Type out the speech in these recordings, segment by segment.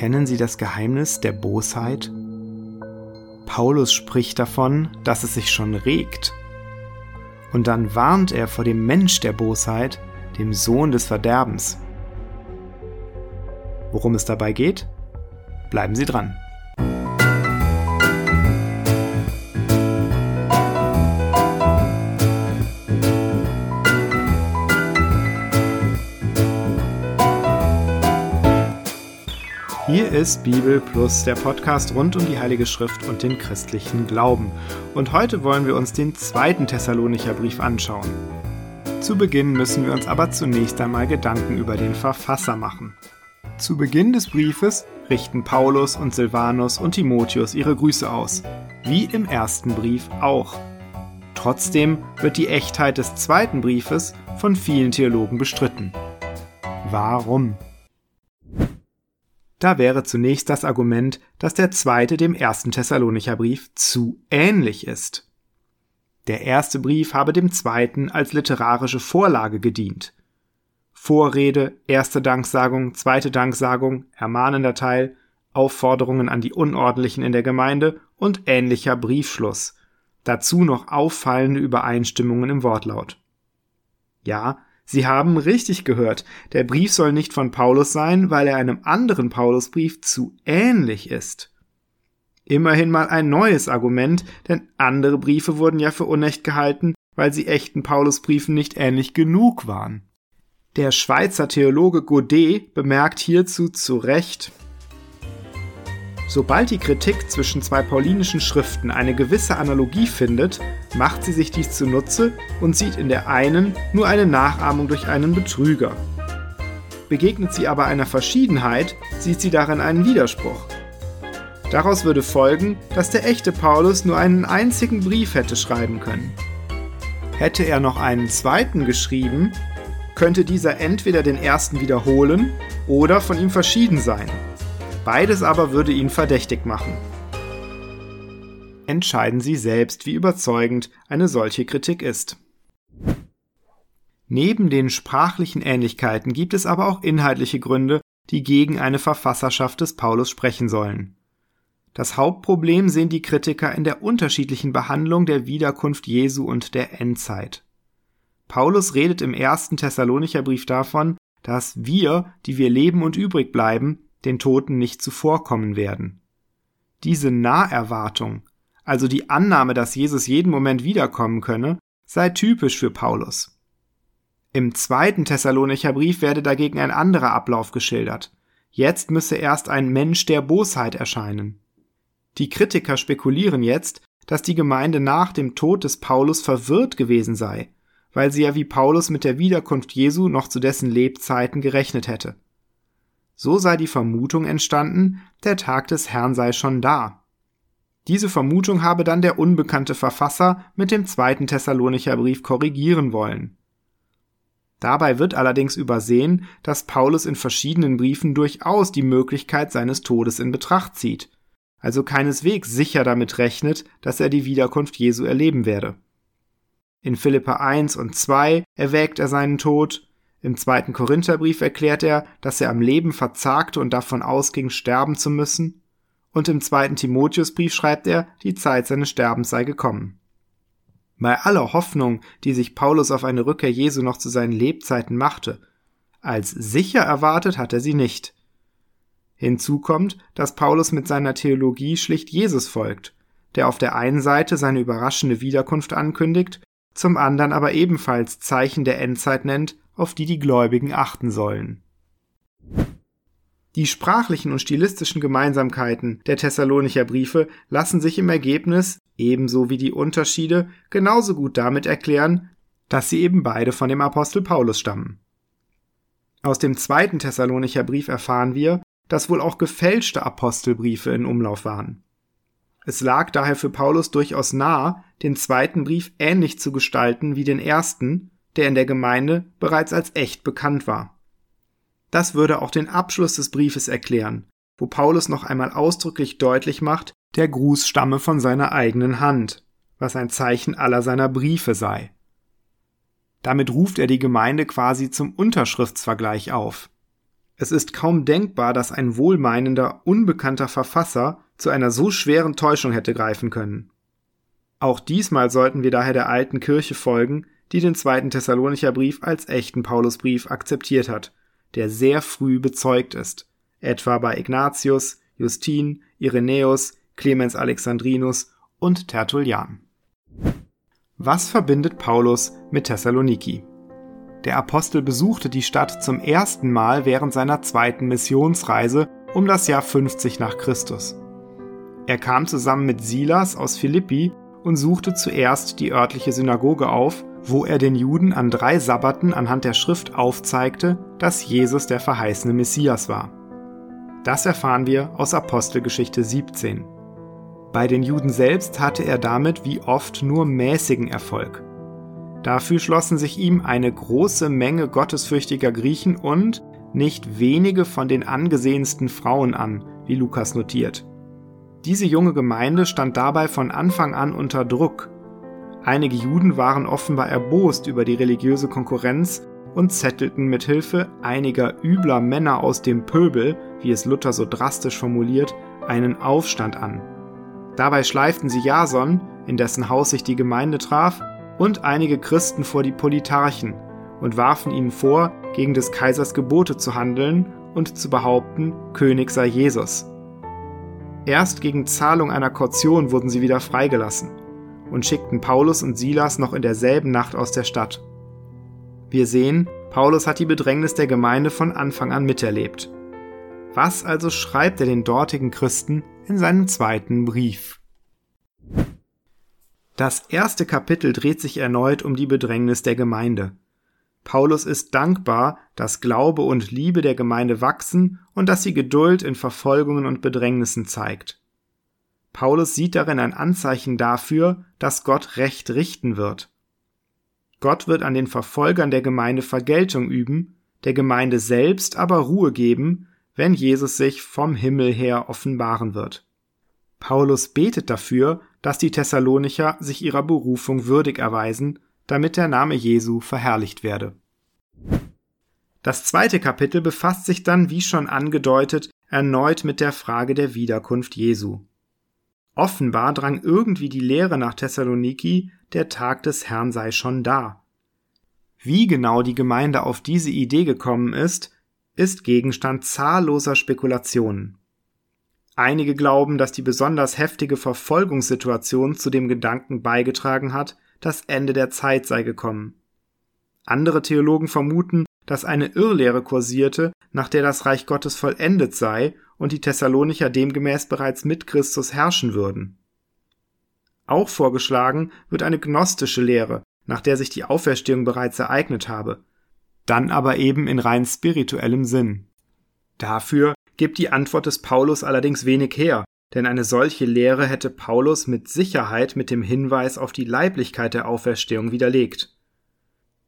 Kennen Sie das Geheimnis der Bosheit? Paulus spricht davon, dass es sich schon regt. Und dann warnt er vor dem Mensch der Bosheit, dem Sohn des Verderbens. Worum es dabei geht? Bleiben Sie dran. Hier ist Bibel Plus, der Podcast rund um die Heilige Schrift und den christlichen Glauben. Und heute wollen wir uns den zweiten Thessalonicher Brief anschauen. Zu Beginn müssen wir uns aber zunächst einmal Gedanken über den Verfasser machen. Zu Beginn des Briefes richten Paulus und Silvanus und Timotheus ihre Grüße aus, wie im ersten Brief auch. Trotzdem wird die Echtheit des zweiten Briefes von vielen Theologen bestritten. Warum? Da wäre zunächst das Argument, dass der zweite dem ersten Thessalonicher Brief zu ähnlich ist. Der erste Brief habe dem zweiten als literarische Vorlage gedient. Vorrede, erste Danksagung, zweite Danksagung, ermahnender Teil, Aufforderungen an die Unordentlichen in der Gemeinde und ähnlicher Briefschluss. Dazu noch auffallende Übereinstimmungen im Wortlaut. Ja, Sie haben richtig gehört. Der Brief soll nicht von Paulus sein, weil er einem anderen Paulusbrief zu ähnlich ist. Immerhin mal ein neues Argument, denn andere Briefe wurden ja für unecht gehalten, weil sie echten Paulusbriefen nicht ähnlich genug waren. Der Schweizer Theologe Godet bemerkt hierzu zu Recht, Sobald die Kritik zwischen zwei paulinischen Schriften eine gewisse Analogie findet, macht sie sich dies zunutze und sieht in der einen nur eine Nachahmung durch einen Betrüger. Begegnet sie aber einer Verschiedenheit, sieht sie darin einen Widerspruch. Daraus würde folgen, dass der echte Paulus nur einen einzigen Brief hätte schreiben können. Hätte er noch einen zweiten geschrieben, könnte dieser entweder den ersten wiederholen oder von ihm verschieden sein. Beides aber würde ihn verdächtig machen. Entscheiden Sie selbst, wie überzeugend eine solche Kritik ist. Neben den sprachlichen Ähnlichkeiten gibt es aber auch inhaltliche Gründe, die gegen eine Verfasserschaft des Paulus sprechen sollen. Das Hauptproblem sehen die Kritiker in der unterschiedlichen Behandlung der Wiederkunft Jesu und der Endzeit. Paulus redet im ersten Thessalonicher Brief davon, dass wir, die wir leben und übrig bleiben, den Toten nicht zuvorkommen werden. Diese Naherwartung, also die Annahme, dass Jesus jeden Moment wiederkommen könne, sei typisch für Paulus. Im zweiten Thessalonicher Brief werde dagegen ein anderer Ablauf geschildert. Jetzt müsse erst ein Mensch der Bosheit erscheinen. Die Kritiker spekulieren jetzt, dass die Gemeinde nach dem Tod des Paulus verwirrt gewesen sei, weil sie ja wie Paulus mit der Wiederkunft Jesu noch zu dessen Lebzeiten gerechnet hätte. So sei die Vermutung entstanden, der Tag des Herrn sei schon da. Diese Vermutung habe dann der unbekannte Verfasser mit dem zweiten Thessalonicher Brief korrigieren wollen. Dabei wird allerdings übersehen, dass Paulus in verschiedenen Briefen durchaus die Möglichkeit seines Todes in Betracht zieht, also keineswegs sicher damit rechnet, dass er die Wiederkunft Jesu erleben werde. In Philippa 1 und 2 erwägt er seinen Tod, im zweiten Korintherbrief erklärt er, dass er am Leben verzagte und davon ausging, sterben zu müssen. Und im zweiten Timotheusbrief schreibt er, die Zeit seines Sterbens sei gekommen. Bei aller Hoffnung, die sich Paulus auf eine Rückkehr Jesu noch zu seinen Lebzeiten machte, als sicher erwartet hat er sie nicht. Hinzu kommt, dass Paulus mit seiner Theologie schlicht Jesus folgt, der auf der einen Seite seine überraschende Wiederkunft ankündigt, zum anderen aber ebenfalls Zeichen der Endzeit nennt auf die die Gläubigen achten sollen. Die sprachlichen und stilistischen Gemeinsamkeiten der Thessalonicher Briefe lassen sich im Ergebnis, ebenso wie die Unterschiede, genauso gut damit erklären, dass sie eben beide von dem Apostel Paulus stammen. Aus dem zweiten Thessalonicher Brief erfahren wir, dass wohl auch gefälschte Apostelbriefe in Umlauf waren. Es lag daher für Paulus durchaus nah, den zweiten Brief ähnlich zu gestalten wie den ersten der in der Gemeinde bereits als echt bekannt war. Das würde auch den Abschluss des Briefes erklären, wo Paulus noch einmal ausdrücklich deutlich macht, der Gruß stamme von seiner eigenen Hand, was ein Zeichen aller seiner Briefe sei. Damit ruft er die Gemeinde quasi zum Unterschriftsvergleich auf. Es ist kaum denkbar, dass ein wohlmeinender, unbekannter Verfasser zu einer so schweren Täuschung hätte greifen können. Auch diesmal sollten wir daher der alten Kirche folgen, die den zweiten Thessalonicher Brief als echten Paulusbrief akzeptiert hat, der sehr früh bezeugt ist, etwa bei Ignatius, Justin, Irenäus, Clemens Alexandrinus und Tertullian. Was verbindet Paulus mit Thessaloniki? Der Apostel besuchte die Stadt zum ersten Mal während seiner zweiten Missionsreise um das Jahr 50 nach Christus. Er kam zusammen mit Silas aus Philippi und suchte zuerst die örtliche Synagoge auf, wo er den Juden an drei Sabbaten anhand der Schrift aufzeigte, dass Jesus der verheißene Messias war. Das erfahren wir aus Apostelgeschichte 17. Bei den Juden selbst hatte er damit wie oft nur mäßigen Erfolg. Dafür schlossen sich ihm eine große Menge gottesfürchtiger Griechen und nicht wenige von den angesehensten Frauen an, wie Lukas notiert. Diese junge Gemeinde stand dabei von Anfang an unter Druck. Einige Juden waren offenbar erbost über die religiöse Konkurrenz und zettelten mit Hilfe einiger übler Männer aus dem Pöbel, wie es Luther so drastisch formuliert, einen Aufstand an. Dabei schleiften sie Jason, in dessen Haus sich die Gemeinde traf, und einige Christen vor die Politarchen und warfen ihnen vor, gegen des Kaisers Gebote zu handeln und zu behaupten, König sei Jesus. Erst gegen Zahlung einer Kaution wurden sie wieder freigelassen und schickten Paulus und Silas noch in derselben Nacht aus der Stadt. Wir sehen, Paulus hat die Bedrängnis der Gemeinde von Anfang an miterlebt. Was also schreibt er den dortigen Christen in seinem zweiten Brief? Das erste Kapitel dreht sich erneut um die Bedrängnis der Gemeinde. Paulus ist dankbar, dass Glaube und Liebe der Gemeinde wachsen und dass sie Geduld in Verfolgungen und Bedrängnissen zeigt. Paulus sieht darin ein Anzeichen dafür, dass Gott Recht richten wird. Gott wird an den Verfolgern der Gemeinde Vergeltung üben, der Gemeinde selbst aber Ruhe geben, wenn Jesus sich vom Himmel her offenbaren wird. Paulus betet dafür, dass die Thessalonicher sich ihrer Berufung würdig erweisen, damit der Name Jesu verherrlicht werde. Das zweite Kapitel befasst sich dann, wie schon angedeutet, erneut mit der Frage der Wiederkunft Jesu. Offenbar drang irgendwie die Lehre nach Thessaloniki, der Tag des Herrn sei schon da. Wie genau die Gemeinde auf diese Idee gekommen ist, ist Gegenstand zahlloser Spekulationen. Einige glauben, dass die besonders heftige Verfolgungssituation zu dem Gedanken beigetragen hat, das Ende der Zeit sei gekommen. Andere Theologen vermuten, dass eine Irrlehre kursierte, nach der das Reich Gottes vollendet sei und die Thessalonicher demgemäß bereits mit Christus herrschen würden. Auch vorgeschlagen wird eine gnostische Lehre, nach der sich die Auferstehung bereits ereignet habe, dann aber eben in rein spirituellem Sinn. Dafür gibt die Antwort des Paulus allerdings wenig her, denn eine solche Lehre hätte Paulus mit Sicherheit mit dem Hinweis auf die Leiblichkeit der Auferstehung widerlegt.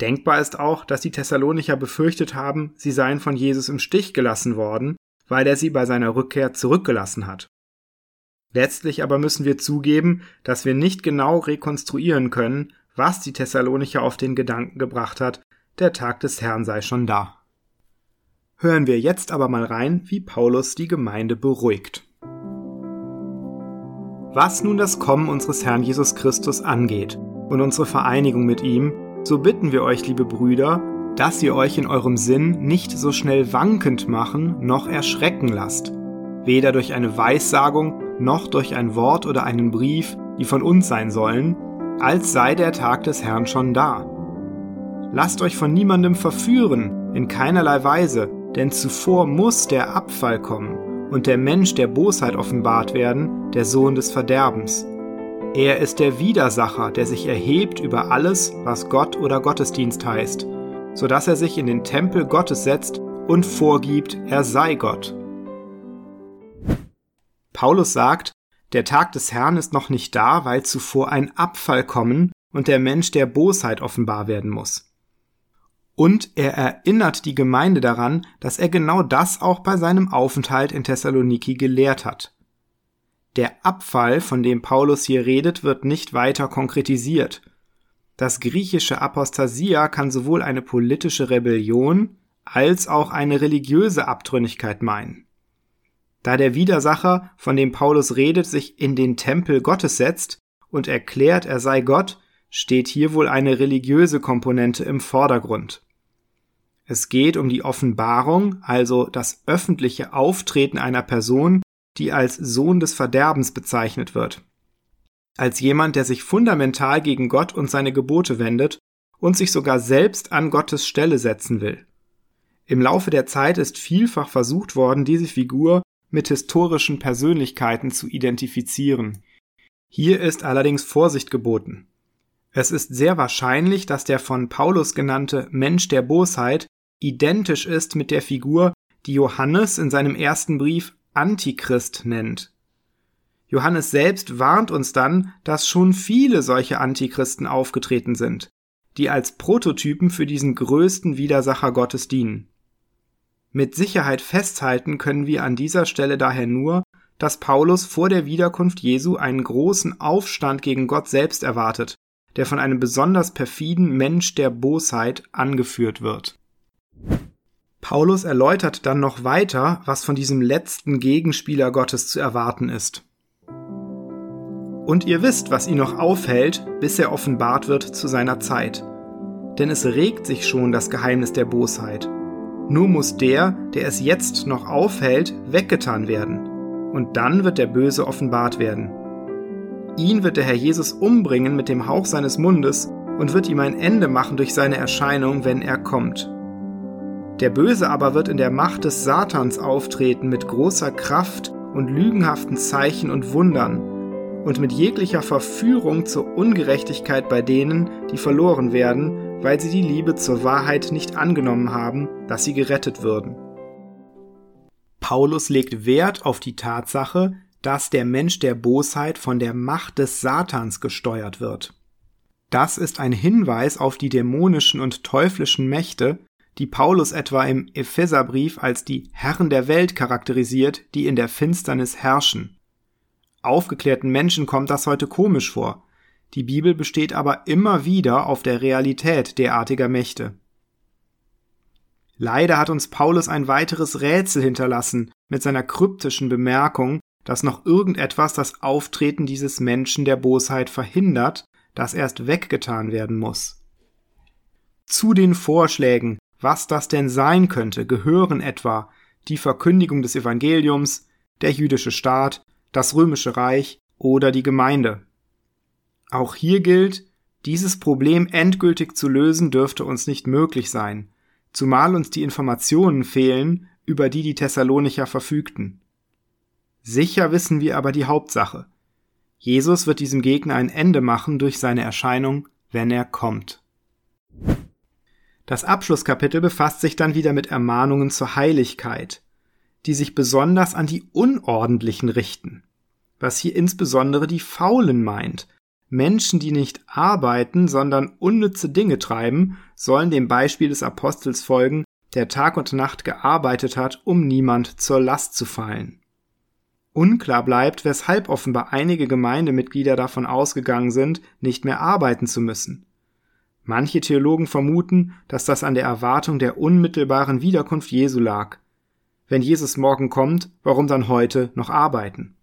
Denkbar ist auch, dass die Thessalonicher befürchtet haben, sie seien von Jesus im Stich gelassen worden, weil er sie bei seiner Rückkehr zurückgelassen hat. Letztlich aber müssen wir zugeben, dass wir nicht genau rekonstruieren können, was die Thessalonicher auf den Gedanken gebracht hat, der Tag des Herrn sei schon da. Hören wir jetzt aber mal rein, wie Paulus die Gemeinde beruhigt. Was nun das Kommen unseres Herrn Jesus Christus angeht und unsere Vereinigung mit ihm, so bitten wir euch, liebe Brüder, dass ihr euch in eurem Sinn nicht so schnell wankend machen noch erschrecken lasst, weder durch eine Weissagung noch durch ein Wort oder einen Brief, die von uns sein sollen, als sei der Tag des Herrn schon da. Lasst euch von niemandem verführen, in keinerlei Weise, denn zuvor muss der Abfall kommen und der Mensch der Bosheit offenbart werden, der Sohn des Verderbens. Er ist der Widersacher, der sich erhebt über alles, was Gott oder Gottesdienst heißt, so dass er sich in den Tempel Gottes setzt und vorgibt, er sei Gott. Paulus sagt, der Tag des Herrn ist noch nicht da, weil zuvor ein Abfall kommen und der Mensch der Bosheit offenbar werden muss. Und er erinnert die Gemeinde daran, dass er genau das auch bei seinem Aufenthalt in Thessaloniki gelehrt hat. Der Abfall, von dem Paulus hier redet, wird nicht weiter konkretisiert. Das griechische Apostasia kann sowohl eine politische Rebellion als auch eine religiöse Abtrünnigkeit meinen. Da der Widersacher, von dem Paulus redet, sich in den Tempel Gottes setzt und erklärt, er sei Gott, steht hier wohl eine religiöse Komponente im Vordergrund. Es geht um die Offenbarung, also das öffentliche Auftreten einer Person, die als Sohn des Verderbens bezeichnet wird. Als jemand, der sich fundamental gegen Gott und seine Gebote wendet und sich sogar selbst an Gottes Stelle setzen will. Im Laufe der Zeit ist vielfach versucht worden, diese Figur mit historischen Persönlichkeiten zu identifizieren. Hier ist allerdings Vorsicht geboten. Es ist sehr wahrscheinlich, dass der von Paulus genannte Mensch der Bosheit identisch ist mit der Figur, die Johannes in seinem ersten Brief Antichrist nennt. Johannes selbst warnt uns dann, dass schon viele solche Antichristen aufgetreten sind, die als Prototypen für diesen größten Widersacher Gottes dienen. Mit Sicherheit festhalten können wir an dieser Stelle daher nur, dass Paulus vor der Wiederkunft Jesu einen großen Aufstand gegen Gott selbst erwartet, der von einem besonders perfiden Mensch der Bosheit angeführt wird. Paulus erläutert dann noch weiter, was von diesem letzten Gegenspieler Gottes zu erwarten ist. Und ihr wisst, was ihn noch aufhält, bis er offenbart wird zu seiner Zeit. Denn es regt sich schon das Geheimnis der Bosheit. Nur muss der, der es jetzt noch aufhält, weggetan werden. Und dann wird der Böse offenbart werden. Ihn wird der Herr Jesus umbringen mit dem Hauch seines Mundes und wird ihm ein Ende machen durch seine Erscheinung, wenn er kommt. Der Böse aber wird in der Macht des Satans auftreten mit großer Kraft und lügenhaften Zeichen und Wundern und mit jeglicher Verführung zur Ungerechtigkeit bei denen, die verloren werden, weil sie die Liebe zur Wahrheit nicht angenommen haben, dass sie gerettet würden. Paulus legt Wert auf die Tatsache, dass der Mensch der Bosheit von der Macht des Satans gesteuert wird. Das ist ein Hinweis auf die dämonischen und teuflischen Mächte, die Paulus etwa im Epheserbrief als die Herren der Welt charakterisiert, die in der Finsternis herrschen. Aufgeklärten Menschen kommt das heute komisch vor. Die Bibel besteht aber immer wieder auf der Realität derartiger Mächte. Leider hat uns Paulus ein weiteres Rätsel hinterlassen mit seiner kryptischen Bemerkung, dass noch irgendetwas das Auftreten dieses Menschen der Bosheit verhindert, das erst weggetan werden muss. Zu den Vorschlägen, was das denn sein könnte, gehören etwa die Verkündigung des Evangeliums, der jüdische Staat, das römische Reich oder die Gemeinde. Auch hier gilt, dieses Problem endgültig zu lösen dürfte uns nicht möglich sein, zumal uns die Informationen fehlen, über die die Thessalonicher verfügten. Sicher wissen wir aber die Hauptsache. Jesus wird diesem Gegner ein Ende machen durch seine Erscheinung, wenn er kommt. Das Abschlusskapitel befasst sich dann wieder mit Ermahnungen zur Heiligkeit, die sich besonders an die Unordentlichen richten, was hier insbesondere die Faulen meint. Menschen, die nicht arbeiten, sondern unnütze Dinge treiben, sollen dem Beispiel des Apostels folgen, der Tag und Nacht gearbeitet hat, um niemand zur Last zu fallen. Unklar bleibt, weshalb offenbar einige Gemeindemitglieder davon ausgegangen sind, nicht mehr arbeiten zu müssen. Manche Theologen vermuten, dass das an der Erwartung der unmittelbaren Wiederkunft Jesu lag. Wenn Jesus morgen kommt, warum dann heute noch arbeiten?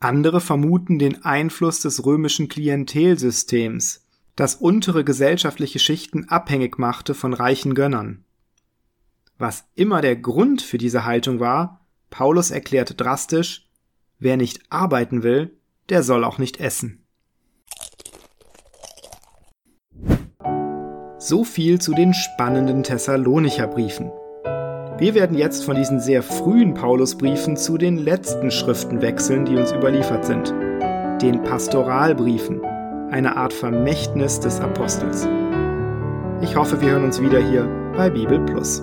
Andere vermuten den Einfluss des römischen Klientelsystems, das untere gesellschaftliche Schichten abhängig machte von reichen Gönnern. Was immer der Grund für diese Haltung war, Paulus erklärt drastisch, wer nicht arbeiten will, der soll auch nicht essen. So viel zu den spannenden Thessalonicher Briefen. Wir werden jetzt von diesen sehr frühen Paulusbriefen zu den letzten Schriften wechseln, die uns überliefert sind. Den Pastoralbriefen, eine Art Vermächtnis des Apostels. Ich hoffe, wir hören uns wieder hier bei Bibel Plus.